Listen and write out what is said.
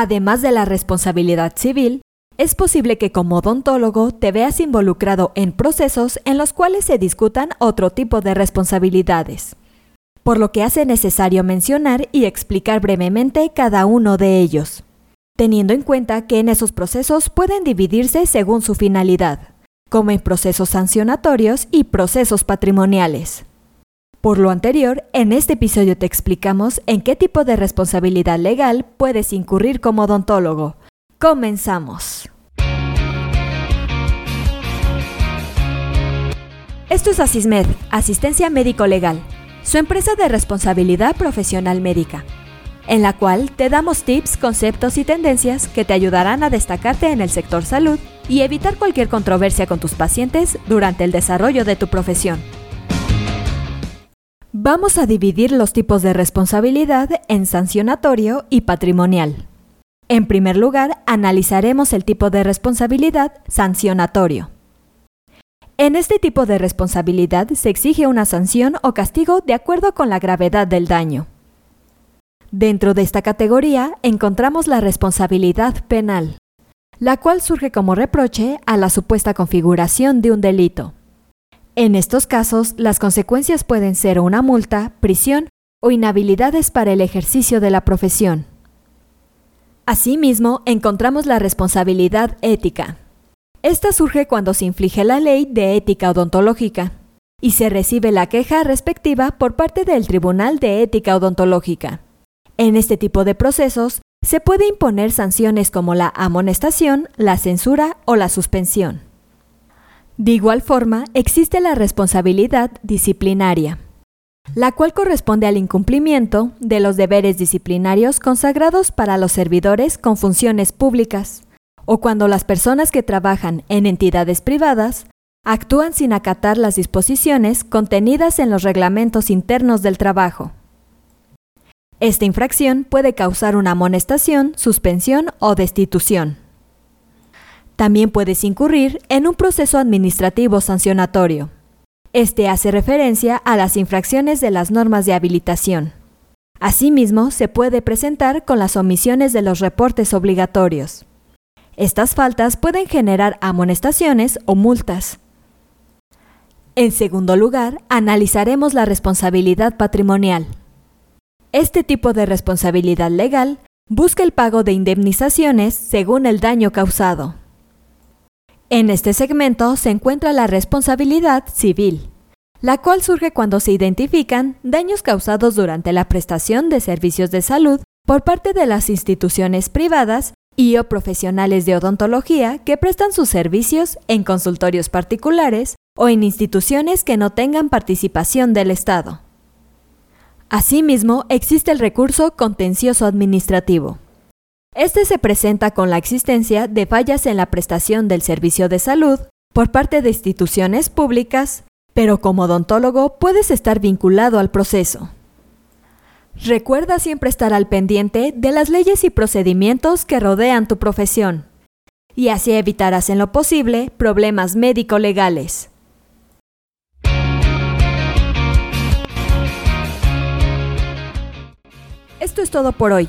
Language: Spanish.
Además de la responsabilidad civil, es posible que como odontólogo te veas involucrado en procesos en los cuales se discutan otro tipo de responsabilidades, por lo que hace necesario mencionar y explicar brevemente cada uno de ellos, teniendo en cuenta que en esos procesos pueden dividirse según su finalidad, como en procesos sancionatorios y procesos patrimoniales. Por lo anterior, en este episodio te explicamos en qué tipo de responsabilidad legal puedes incurrir como odontólogo. Comenzamos. Esto es Asismed, Asistencia Médico Legal, su empresa de responsabilidad profesional médica, en la cual te damos tips, conceptos y tendencias que te ayudarán a destacarte en el sector salud y evitar cualquier controversia con tus pacientes durante el desarrollo de tu profesión. Vamos a dividir los tipos de responsabilidad en sancionatorio y patrimonial. En primer lugar, analizaremos el tipo de responsabilidad sancionatorio. En este tipo de responsabilidad se exige una sanción o castigo de acuerdo con la gravedad del daño. Dentro de esta categoría encontramos la responsabilidad penal, la cual surge como reproche a la supuesta configuración de un delito. En estos casos, las consecuencias pueden ser una multa, prisión o inhabilidades para el ejercicio de la profesión. Asimismo, encontramos la responsabilidad ética. Esta surge cuando se inflige la ley de ética odontológica y se recibe la queja respectiva por parte del Tribunal de Ética Odontológica. En este tipo de procesos, se puede imponer sanciones como la amonestación, la censura o la suspensión. De igual forma, existe la responsabilidad disciplinaria, la cual corresponde al incumplimiento de los deberes disciplinarios consagrados para los servidores con funciones públicas, o cuando las personas que trabajan en entidades privadas actúan sin acatar las disposiciones contenidas en los reglamentos internos del trabajo. Esta infracción puede causar una amonestación, suspensión o destitución. También puedes incurrir en un proceso administrativo sancionatorio. Este hace referencia a las infracciones de las normas de habilitación. Asimismo, se puede presentar con las omisiones de los reportes obligatorios. Estas faltas pueden generar amonestaciones o multas. En segundo lugar, analizaremos la responsabilidad patrimonial. Este tipo de responsabilidad legal busca el pago de indemnizaciones según el daño causado. En este segmento se encuentra la responsabilidad civil, la cual surge cuando se identifican daños causados durante la prestación de servicios de salud por parte de las instituciones privadas y o profesionales de odontología que prestan sus servicios en consultorios particulares o en instituciones que no tengan participación del Estado. Asimismo, existe el recurso contencioso administrativo. Este se presenta con la existencia de fallas en la prestación del servicio de salud por parte de instituciones públicas, pero como odontólogo puedes estar vinculado al proceso. Recuerda siempre estar al pendiente de las leyes y procedimientos que rodean tu profesión, y así evitarás en lo posible problemas médico-legales. Esto es todo por hoy.